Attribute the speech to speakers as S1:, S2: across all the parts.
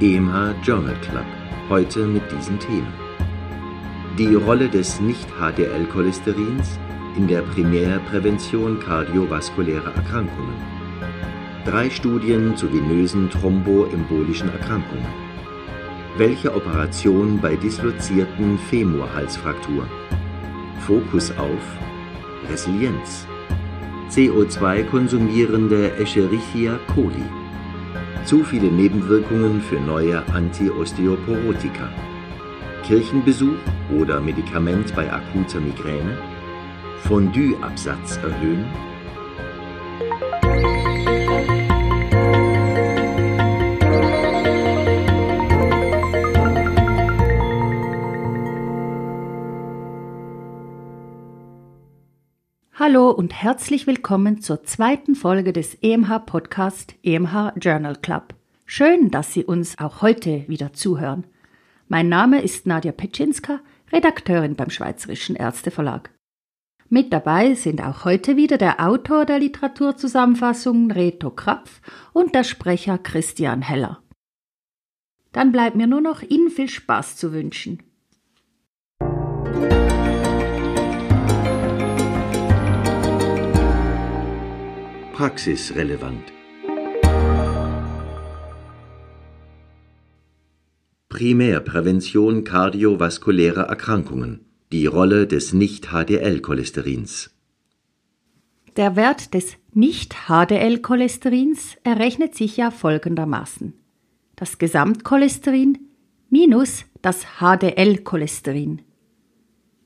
S1: EMH Journal Club, heute mit diesen Themen. Die Rolle des Nicht-HDL-Cholesterins in der Primärprävention kardiovaskulärer Erkrankungen. Drei Studien zu venösen thromboembolischen Erkrankungen. Welche Operation bei dislozierten Femurhalsfrakturen? Fokus auf Resilienz. CO2-konsumierende Escherichia coli. Zu viele Nebenwirkungen für neue Antiosteoporotika. Kirchenbesuch oder Medikament bei akuter Migräne. Fondue-Absatz erhöhen.
S2: Hallo und herzlich willkommen zur zweiten Folge des EMH Podcast EMH Journal Club. Schön, dass Sie uns auch heute wieder zuhören. Mein Name ist Nadja Petschinska, Redakteurin beim Schweizerischen Ärzteverlag. Mit dabei sind auch heute wieder der Autor der Literaturzusammenfassung Reto Krapf und der Sprecher Christian Heller. Dann bleibt mir nur noch Ihnen viel Spaß zu wünschen.
S1: Praxisrelevant. Primärprävention kardiovaskulärer Erkrankungen. Die Rolle des Nicht-HDL-Cholesterins.
S2: Der Wert des Nicht-HDL-Cholesterins errechnet sich ja folgendermaßen. Das Gesamtcholesterin minus das HDL-Cholesterin.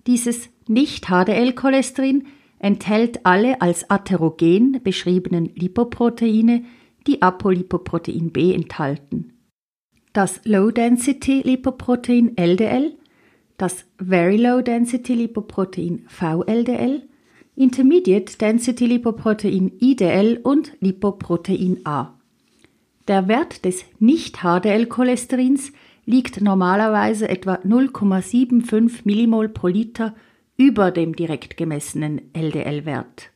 S2: Dieses Nicht-HDL-Cholesterin enthält alle als atherogen beschriebenen Lipoproteine, die Apolipoprotein B enthalten. Das Low-Density-Lipoprotein LDL, das Very Low-Density-Lipoprotein VLDL, Intermediate Density Lipoprotein IDL und Lipoprotein A. Der Wert des Nicht-HDL-Cholesterins liegt normalerweise etwa 0,75 Millimol pro Liter über dem direkt gemessenen LDL-Wert.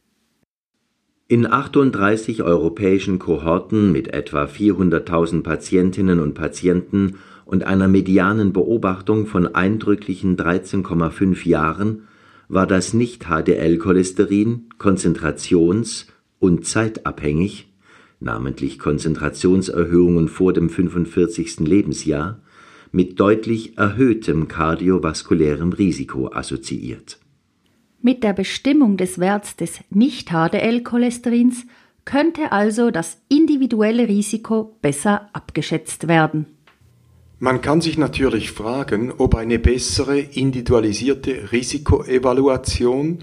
S1: In 38 europäischen Kohorten mit etwa 400.000 Patientinnen und Patienten und einer medianen Beobachtung von eindrücklichen 13,5 Jahren war das Nicht-HDL-Cholesterin konzentrations- und zeitabhängig, namentlich Konzentrationserhöhungen vor dem 45. Lebensjahr, mit deutlich erhöhtem kardiovaskulärem Risiko assoziiert.
S2: Mit der Bestimmung des Werts des Nicht-HDL-Cholesterins könnte also das individuelle Risiko besser abgeschätzt werden.
S3: Man kann sich natürlich fragen, ob eine bessere individualisierte Risikoevaluation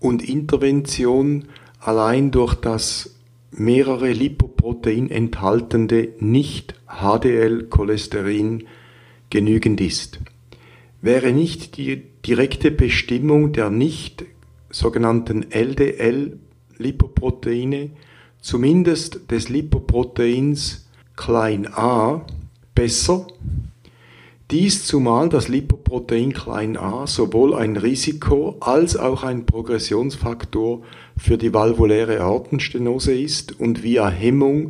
S3: und Intervention allein durch das mehrere Lipoprotein enthaltende Nicht-HDL-Cholesterin genügend ist. Wäre nicht die direkte Bestimmung der nicht sogenannten LDL-Lipoproteine, zumindest des Lipoproteins klein a, besser? Dies zumal das Lipoprotein klein a sowohl ein Risiko als auch ein Progressionsfaktor für die valvuläre Aortenstenose ist und via Hemmung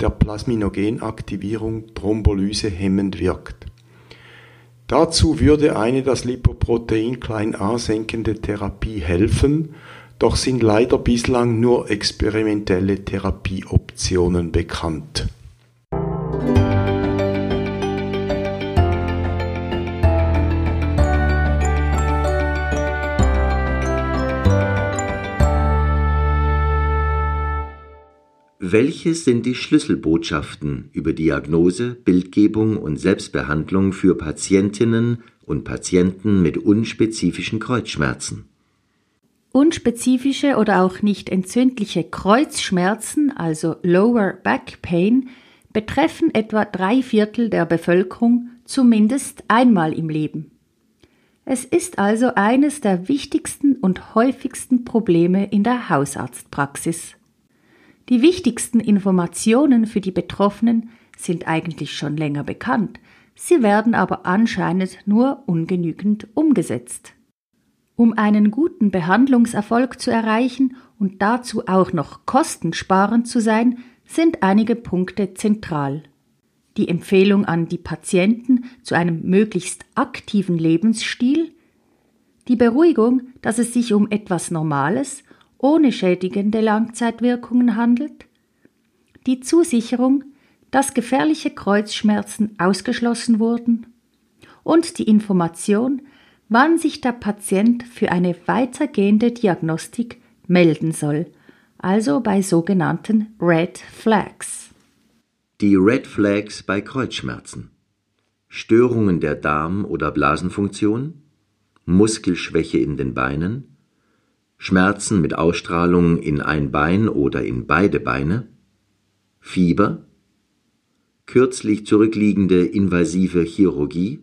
S3: der Plasminogenaktivierung Thrombolyse hemmend wirkt. Dazu würde eine das Lipoprotein klein a senkende Therapie helfen, doch sind leider bislang nur experimentelle Therapieoptionen bekannt.
S1: Welche sind die Schlüsselbotschaften über Diagnose, Bildgebung und Selbstbehandlung für Patientinnen und Patienten mit unspezifischen Kreuzschmerzen?
S2: Unspezifische oder auch nicht entzündliche Kreuzschmerzen, also Lower Back Pain, betreffen etwa drei Viertel der Bevölkerung zumindest einmal im Leben. Es ist also eines der wichtigsten und häufigsten Probleme in der Hausarztpraxis. Die wichtigsten Informationen für die Betroffenen sind eigentlich schon länger bekannt, sie werden aber anscheinend nur ungenügend umgesetzt. Um einen guten Behandlungserfolg zu erreichen und dazu auch noch kostensparend zu sein, sind einige Punkte zentral. Die Empfehlung an die Patienten zu einem möglichst aktiven Lebensstil, die Beruhigung, dass es sich um etwas Normales ohne schädigende Langzeitwirkungen handelt, die Zusicherung, dass gefährliche Kreuzschmerzen ausgeschlossen wurden und die Information, wann sich der Patient für eine weitergehende Diagnostik melden soll, also bei sogenannten Red Flags.
S1: Die Red Flags bei Kreuzschmerzen. Störungen der Darm- oder Blasenfunktion, Muskelschwäche in den Beinen, Schmerzen mit Ausstrahlung in ein Bein oder in beide Beine, Fieber, kürzlich zurückliegende invasive Chirurgie,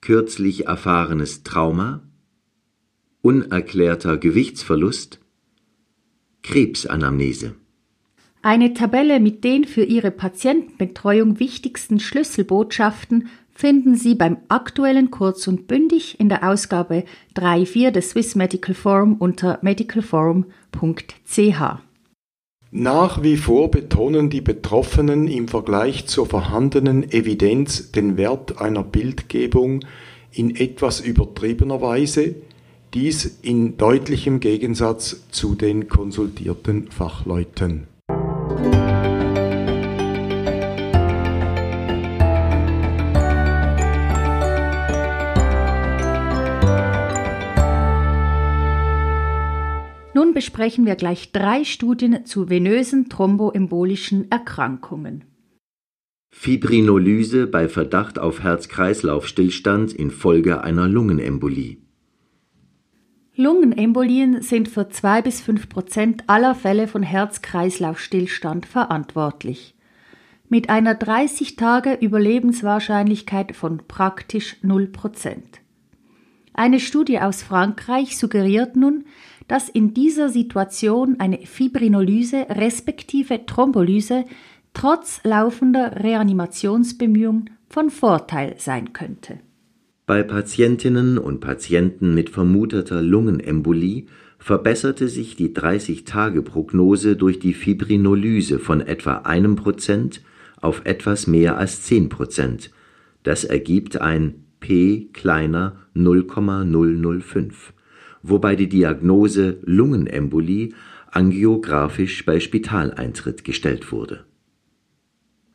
S1: kürzlich erfahrenes Trauma, unerklärter Gewichtsverlust, Krebsanamnese.
S2: Eine Tabelle mit den für Ihre Patientenbetreuung wichtigsten Schlüsselbotschaften finden Sie beim aktuellen Kurz und Bündig in der Ausgabe 3.4 des Swiss Medical Forum unter medicalforum.ch.
S3: Nach wie vor betonen die Betroffenen im Vergleich zur vorhandenen Evidenz den Wert einer Bildgebung in etwas übertriebener Weise, dies in deutlichem Gegensatz zu den konsultierten Fachleuten.
S2: Besprechen wir gleich drei Studien zu venösen thromboembolischen Erkrankungen.
S1: Fibrinolyse bei Verdacht auf Herz-Kreislauf-Stillstand infolge einer Lungenembolie.
S2: Lungenembolien sind für zwei bis fünf Prozent aller Fälle von Herz-Kreislauf-Stillstand verantwortlich. Mit einer 30 Tage Überlebenswahrscheinlichkeit von praktisch 0 Prozent. Eine Studie aus Frankreich suggeriert nun, dass in dieser Situation eine Fibrinolyse respektive Thrombolyse trotz laufender Reanimationsbemühungen von Vorteil sein könnte.
S1: Bei Patientinnen und Patienten mit vermuteter Lungenembolie verbesserte sich die 30-Tage-Prognose durch die Fibrinolyse von etwa einem Prozent auf etwas mehr als 10 Prozent. Das ergibt ein P kleiner 0,005, wobei die Diagnose Lungenembolie angiografisch bei Spitaleintritt gestellt wurde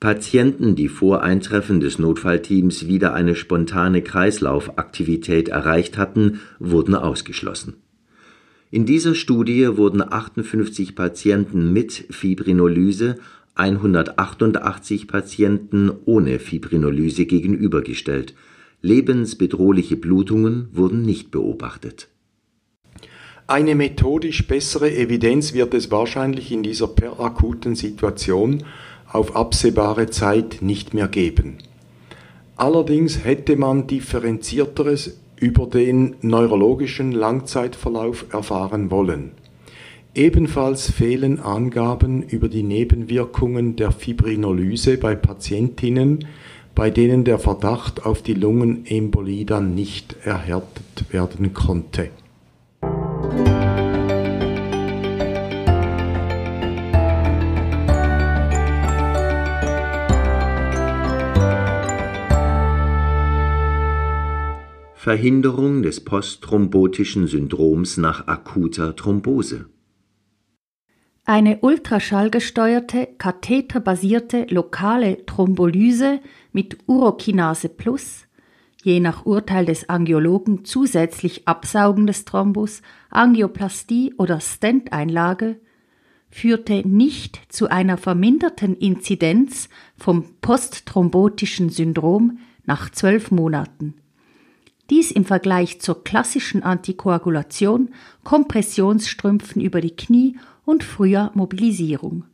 S1: Patienten, die vor Eintreffen des Notfallteams wieder eine spontane Kreislaufaktivität erreicht hatten, wurden ausgeschlossen. In dieser Studie wurden 58 Patienten mit Fibrinolyse 188 Patienten ohne Fibrinolyse gegenübergestellt. Lebensbedrohliche Blutungen wurden nicht beobachtet.
S3: Eine methodisch bessere Evidenz wird es wahrscheinlich in dieser perakuten Situation auf absehbare Zeit nicht mehr geben. Allerdings hätte man differenzierteres über den neurologischen Langzeitverlauf erfahren wollen. Ebenfalls fehlen Angaben über die Nebenwirkungen der Fibrinolyse bei Patientinnen, bei denen der Verdacht auf die Lungenembolie dann nicht erhärtet werden konnte.
S1: Verhinderung des postthrombotischen Syndroms nach akuter Thrombose.
S2: Eine ultraschallgesteuerte, katheterbasierte lokale Thrombolyse mit Urokinase Plus, je nach Urteil des Angiologen zusätzlich Absaugen des Thrombus, Angioplastie oder Stenteinlage, führte nicht zu einer verminderten Inzidenz vom postthrombotischen Syndrom nach zwölf Monaten. Dies im Vergleich zur klassischen Antikoagulation, Kompressionsstrümpfen über die Knie und früher Mobilisierung.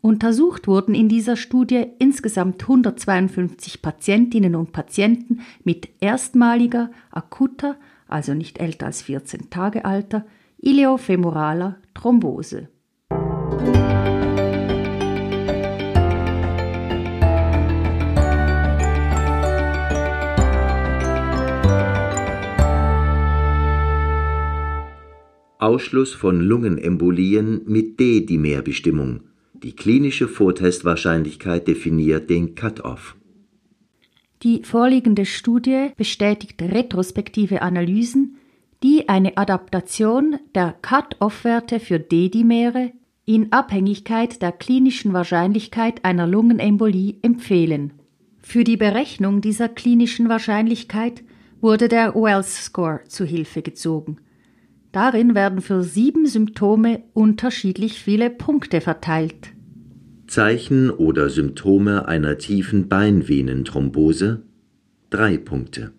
S2: Untersucht wurden in dieser Studie insgesamt 152 Patientinnen und Patienten mit erstmaliger, akuter, also nicht älter als 14 Tage alter, ileofemoraler Thrombose.
S1: Ausschluss von Lungenembolien mit D-Dimerbestimmung Die klinische Vortestwahrscheinlichkeit definiert den Cut-off.
S2: Die vorliegende Studie bestätigt retrospektive Analysen, die eine Adaptation der Cut-off-Werte für D-Dimere in Abhängigkeit der klinischen Wahrscheinlichkeit einer Lungenembolie empfehlen. Für die Berechnung dieser klinischen Wahrscheinlichkeit wurde der Wells Score zu Hilfe gezogen. Darin werden für sieben Symptome unterschiedlich viele Punkte verteilt.
S1: Zeichen oder Symptome einer tiefen Beinvenenthrombose drei Punkte.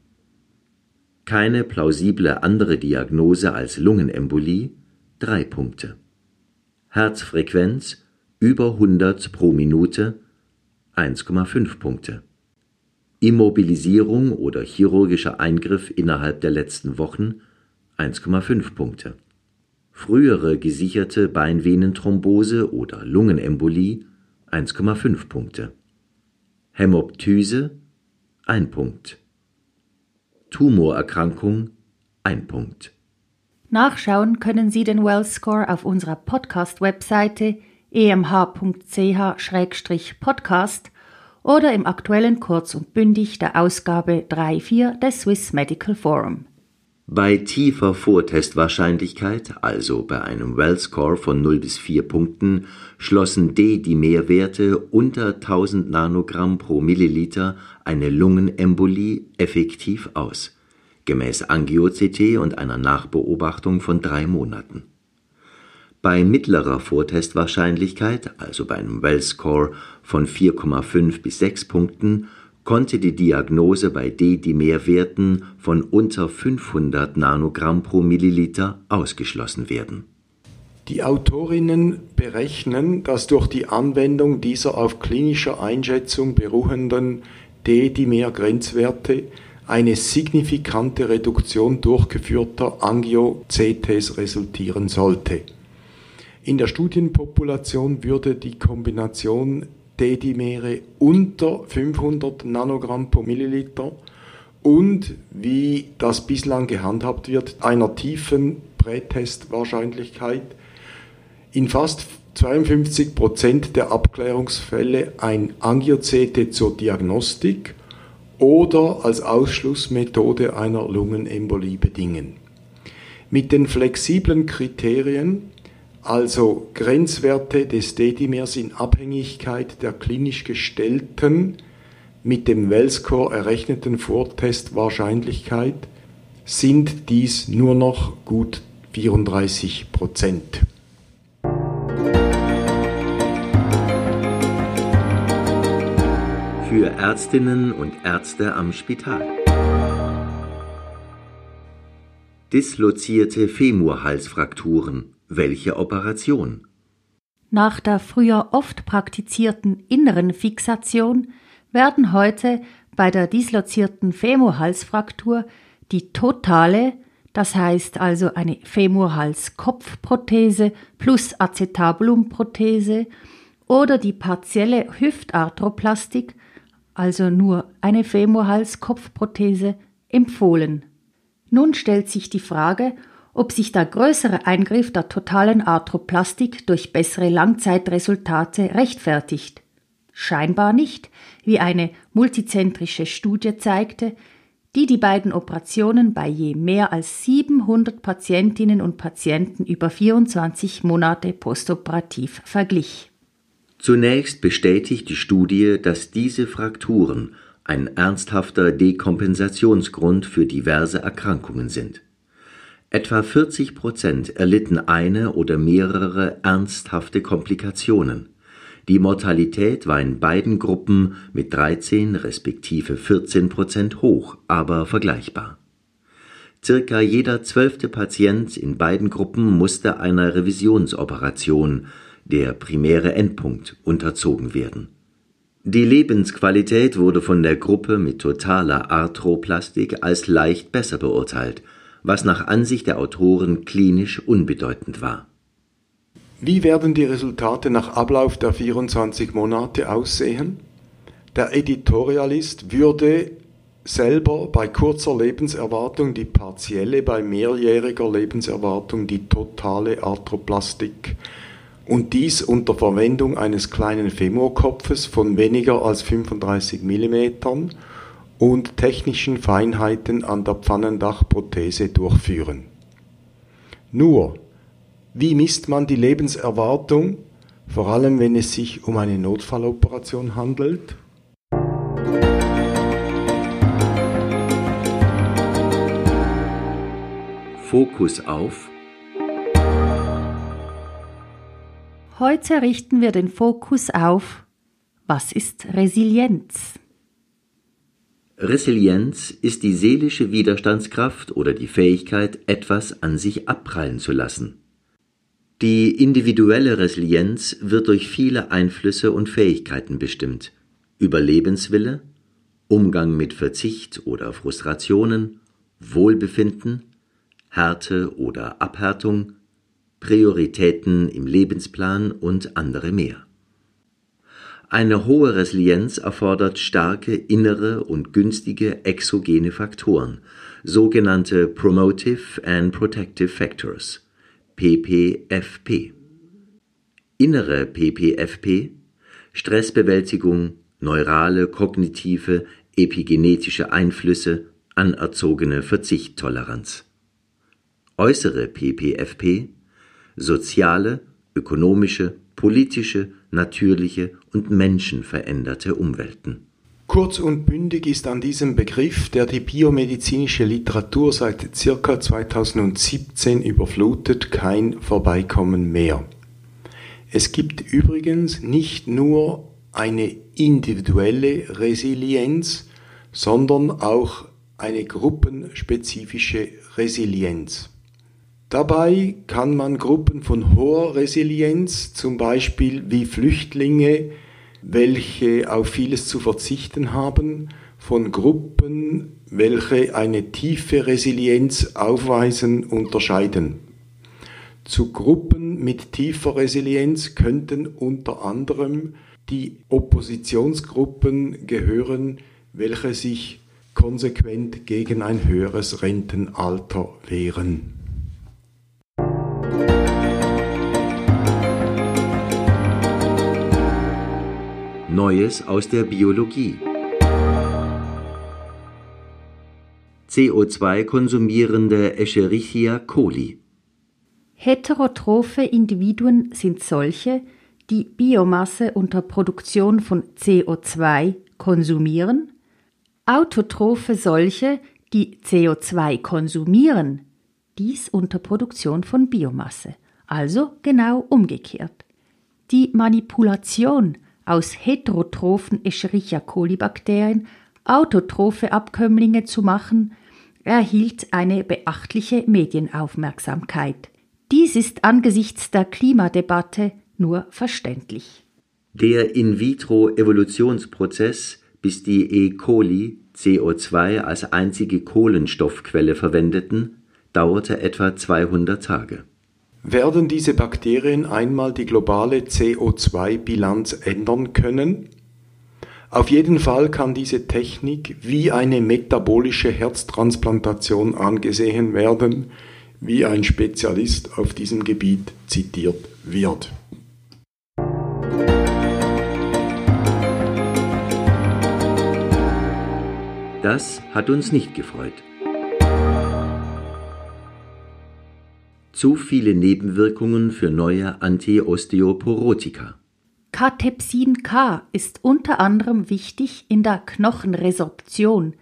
S1: Keine plausible andere Diagnose als Lungenembolie drei Punkte. Herzfrequenz über 100 pro Minute 1,5 Punkte. Immobilisierung oder chirurgischer Eingriff innerhalb der letzten Wochen 1,5 Punkte. Frühere gesicherte Beinvenenthrombose oder Lungenembolie 1,5 Punkte. Hämoptyse 1 Punkt. Tumorerkrankung 1 Punkt.
S2: Nachschauen können Sie den Wells Score auf unserer Podcast-Webseite emh.ch-podcast oder im aktuellen Kurz und Bündig der Ausgabe 3.4 des Swiss Medical Forum.
S1: Bei tiefer Vortestwahrscheinlichkeit, also bei einem Well-Score von 0 bis 4 Punkten, schlossen D-Dimerwerte unter 1000 Nanogramm pro Milliliter eine Lungenembolie effektiv aus, gemäß Angio-CT und einer Nachbeobachtung von drei Monaten. Bei mittlerer Vortestwahrscheinlichkeit, also bei einem Well-Score von 4,5 bis 6 Punkten, konnte die Diagnose bei D-Dimerwerten von unter 500 Nanogramm pro Milliliter ausgeschlossen werden.
S3: Die Autorinnen berechnen, dass durch die Anwendung dieser auf klinischer Einschätzung beruhenden D-Dimer-Grenzwerte eine signifikante Reduktion durchgeführter Angio-CTs resultieren sollte. In der Studienpopulation würde die Kombination D-Dimere unter 500 Nanogramm pro Milliliter und wie das bislang gehandhabt wird, einer tiefen Prätestwahrscheinlichkeit in fast 52 Prozent der Abklärungsfälle ein Angio-CT zur Diagnostik oder als Ausschlussmethode einer Lungenembolie bedingen. Mit den flexiblen Kriterien also Grenzwerte des D-Dimers in Abhängigkeit der klinisch gestellten, mit dem Well-Score errechneten Vortestwahrscheinlichkeit sind dies nur noch gut 34 Prozent.
S1: Für Ärztinnen und Ärzte am Spital. Dislozierte Femurhalsfrakturen welche Operation?
S2: Nach der früher oft praktizierten inneren Fixation werden heute bei der dislozierten Femurhalsfraktur die totale, das heißt also eine Femurhalskopfprothese plus Acetabulumprothese oder die partielle Hüftarthroplastik, also nur eine Femurhalskopfprothese, empfohlen. Nun stellt sich die Frage, ob sich der größere Eingriff der totalen Arthroplastik durch bessere Langzeitresultate rechtfertigt. Scheinbar nicht, wie eine multizentrische Studie zeigte, die die beiden Operationen bei je mehr als 700 Patientinnen und Patienten über 24 Monate postoperativ verglich.
S1: Zunächst bestätigt die Studie, dass diese Frakturen ein ernsthafter Dekompensationsgrund für diverse Erkrankungen sind. Etwa 40 Prozent erlitten eine oder mehrere ernsthafte Komplikationen. Die Mortalität war in beiden Gruppen mit 13 respektive 14 Prozent hoch, aber vergleichbar. Circa jeder zwölfte Patient in beiden Gruppen musste einer Revisionsoperation, der primäre Endpunkt, unterzogen werden. Die Lebensqualität wurde von der Gruppe mit totaler Arthroplastik als leicht besser beurteilt – was nach Ansicht der Autoren klinisch unbedeutend war.
S3: Wie werden die Resultate nach Ablauf der 24 Monate aussehen? Der Editorialist würde selber bei kurzer Lebenserwartung die partielle, bei mehrjähriger Lebenserwartung die totale Arthroplastik und dies unter Verwendung eines kleinen Femorkopfes von weniger als 35 mm und technischen Feinheiten an der Pfannendachprothese durchführen. Nur, wie misst man die Lebenserwartung, vor allem wenn es sich um eine Notfalloperation handelt?
S1: Fokus auf
S2: Heute richten wir den Fokus auf Was ist Resilienz?
S1: Resilienz ist die seelische Widerstandskraft oder die Fähigkeit, etwas an sich abprallen zu lassen. Die individuelle Resilienz wird durch viele Einflüsse und Fähigkeiten bestimmt. Überlebenswille, Umgang mit Verzicht oder Frustrationen, Wohlbefinden, Härte oder Abhärtung, Prioritäten im Lebensplan und andere mehr. Eine hohe Resilienz erfordert starke innere und günstige exogene Faktoren, sogenannte Promotive and Protective Factors (PPFP). Innere PPFP Stressbewältigung, neurale, kognitive, epigenetische Einflüsse, anerzogene Verzichttoleranz. Äußere PPFP soziale, ökonomische, politische, natürliche und menschenveränderte Umwelten.
S3: Kurz und bündig ist an diesem Begriff, der die biomedizinische Literatur seit ca. 2017 überflutet, kein Vorbeikommen mehr. Es gibt übrigens nicht nur eine individuelle Resilienz, sondern auch eine gruppenspezifische Resilienz. Dabei kann man Gruppen von hoher Resilienz, zum Beispiel wie Flüchtlinge, welche auf vieles zu verzichten haben, von Gruppen, welche eine tiefe Resilienz aufweisen, unterscheiden. Zu Gruppen mit tiefer Resilienz könnten unter anderem die Oppositionsgruppen gehören, welche sich konsequent gegen ein höheres Rentenalter wehren.
S1: Neues aus der Biologie. CO2-konsumierende Escherichia coli.
S2: Heterotrophe Individuen sind solche, die Biomasse unter Produktion von CO2 konsumieren, autotrophe solche, die CO2 konsumieren, dies unter Produktion von Biomasse, also genau umgekehrt. Die Manipulation aus heterotrophen Escherichia coli Bakterien autotrophe Abkömmlinge zu machen, erhielt eine beachtliche Medienaufmerksamkeit. Dies ist angesichts der Klimadebatte nur verständlich.
S1: Der In-vitro-Evolutionsprozess, bis die E. coli CO2 als einzige Kohlenstoffquelle verwendeten, dauerte etwa 200 Tage.
S3: Werden diese Bakterien einmal die globale CO2-Bilanz ändern können? Auf jeden Fall kann diese Technik wie eine metabolische Herztransplantation angesehen werden, wie ein Spezialist auf diesem Gebiet zitiert wird.
S1: Das hat uns nicht gefreut. Zu viele Nebenwirkungen für neue Antiosteoporotika.
S2: Catepsin K ist unter anderem wichtig in der Knochenresorption,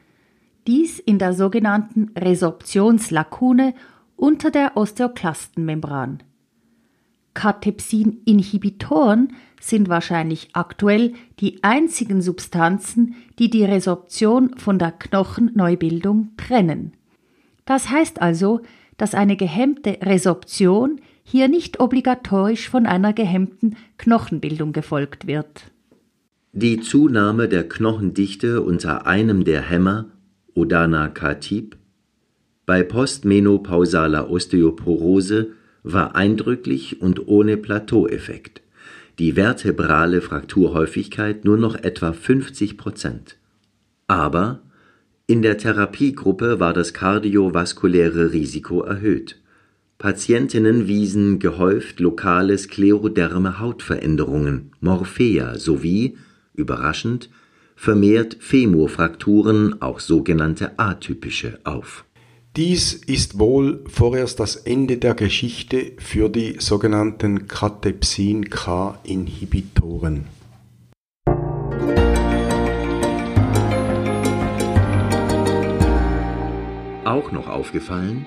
S2: dies in der sogenannten Resorptionslakune unter der Osteoklastenmembran. Catepsin-Inhibitoren sind wahrscheinlich aktuell die einzigen Substanzen, die die Resorption von der Knochenneubildung trennen. Das heißt also, dass eine gehemmte Resorption hier nicht obligatorisch von einer gehemmten Knochenbildung gefolgt wird.
S1: Die Zunahme der Knochendichte unter einem der Hämmer, Odana Katib, bei postmenopausaler Osteoporose war eindrücklich und ohne Plateaueffekt. Die vertebrale Frakturhäufigkeit nur noch etwa 50 Prozent. Aber in der Therapiegruppe war das kardiovaskuläre Risiko erhöht. Patientinnen wiesen gehäuft lokale skleroderme Hautveränderungen (Morphea) sowie (überraschend) vermehrt Femurfrakturen (auch sogenannte atypische) auf.
S3: Dies ist wohl vorerst das Ende der Geschichte für die sogenannten Cathepsin-K-Inhibitoren.
S1: Auch noch aufgefallen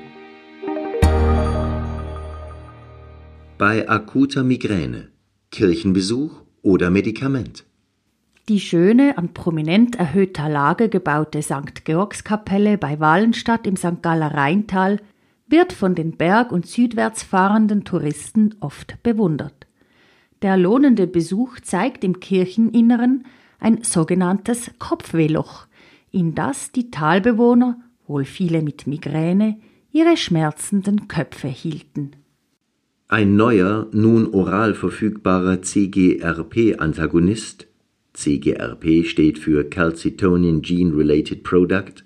S1: bei akuter Migräne, Kirchenbesuch oder Medikament.
S2: Die schöne, an prominent erhöhter Lage gebaute St. Georgskapelle bei Wallenstadt im St. Galler Rheintal wird von den berg- und südwärts fahrenden Touristen oft bewundert. Der lohnende Besuch zeigt im Kircheninneren ein sogenanntes Kopfwehloch, in das die Talbewohner, wohl viele mit Migräne, ihre schmerzenden Köpfe hielten.
S1: Ein neuer, nun oral verfügbarer CGRP-Antagonist (CGRP steht für Calcitonin Gene-Related Product)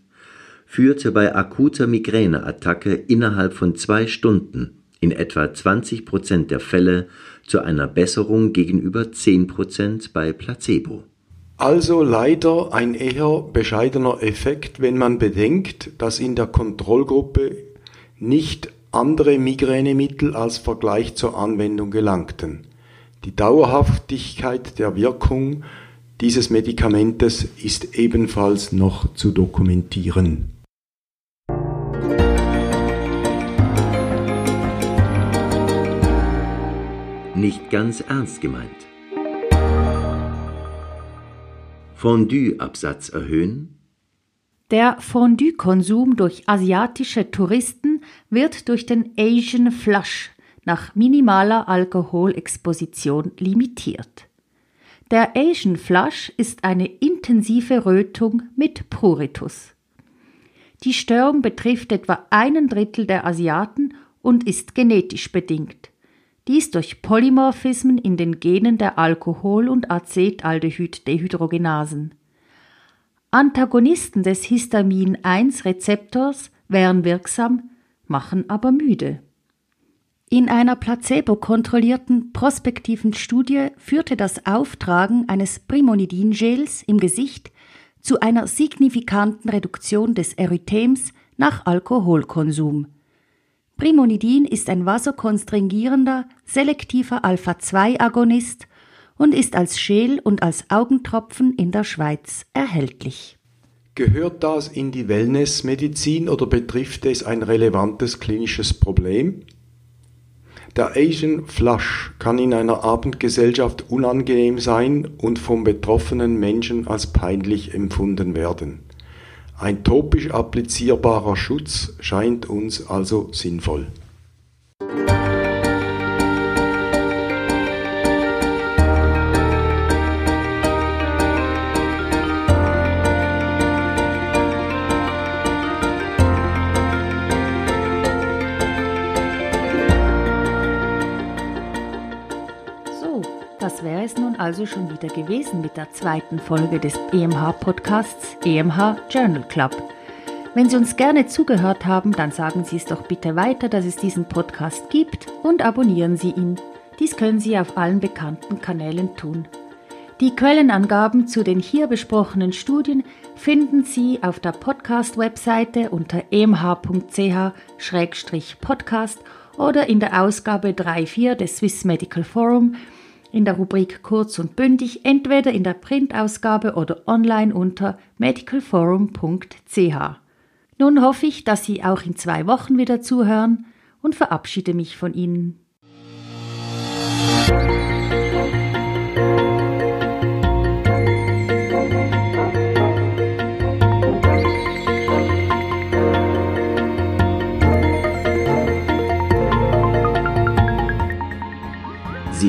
S1: führte bei akuter Migräneattacke innerhalb von zwei Stunden in etwa 20 Prozent der Fälle zu einer Besserung gegenüber 10 Prozent bei Placebo.
S3: Also leider ein eher bescheidener Effekt, wenn man bedenkt, dass in der Kontrollgruppe nicht andere Migränemittel als Vergleich zur Anwendung gelangten. Die Dauerhaftigkeit der Wirkung dieses Medikamentes ist ebenfalls noch zu dokumentieren.
S1: Nicht ganz ernst gemeint. Fondue-Absatz erhöhen,
S2: der Fondue-Konsum durch asiatische Touristen wird durch den Asian Flush nach minimaler Alkoholexposition limitiert. Der Asian Flush ist eine intensive Rötung mit Pruritus. Die Störung betrifft etwa einen Drittel der Asiaten und ist genetisch bedingt. Dies durch Polymorphismen in den Genen der Alkohol- und Acetaldehyd-Dehydrogenasen. Antagonisten des Histamin-1-Rezeptors wären wirksam, machen aber müde. In einer placebo-kontrollierten prospektiven Studie führte das Auftragen eines Primonidin-Gels im Gesicht zu einer signifikanten Reduktion des Erythems nach Alkoholkonsum. Primonidin ist ein vasokonstringierender, selektiver Alpha-2-Agonist und ist als Schäl und als Augentropfen in der Schweiz erhältlich.
S3: Gehört das in die Wellnessmedizin oder betrifft es ein relevantes klinisches Problem? Der Asian Flush kann in einer Abendgesellschaft unangenehm sein und vom betroffenen Menschen als peinlich empfunden werden. Ein topisch applizierbarer Schutz scheint uns also sinnvoll.
S2: Also schon wieder gewesen mit der zweiten Folge des EMH-Podcasts EMH Journal Club. Wenn Sie uns gerne zugehört haben, dann sagen Sie es doch bitte weiter, dass es diesen Podcast gibt und abonnieren Sie ihn. Dies können Sie auf allen bekannten Kanälen tun. Die Quellenangaben zu den hier besprochenen Studien finden Sie auf der Podcast-Webseite unter emh.ch-podcast oder in der Ausgabe 3.4 des Swiss Medical Forum in der Rubrik Kurz und bündig, entweder in der Printausgabe oder online unter medicalforum.ch. Nun hoffe ich, dass Sie auch in zwei Wochen wieder zuhören und verabschiede mich von Ihnen.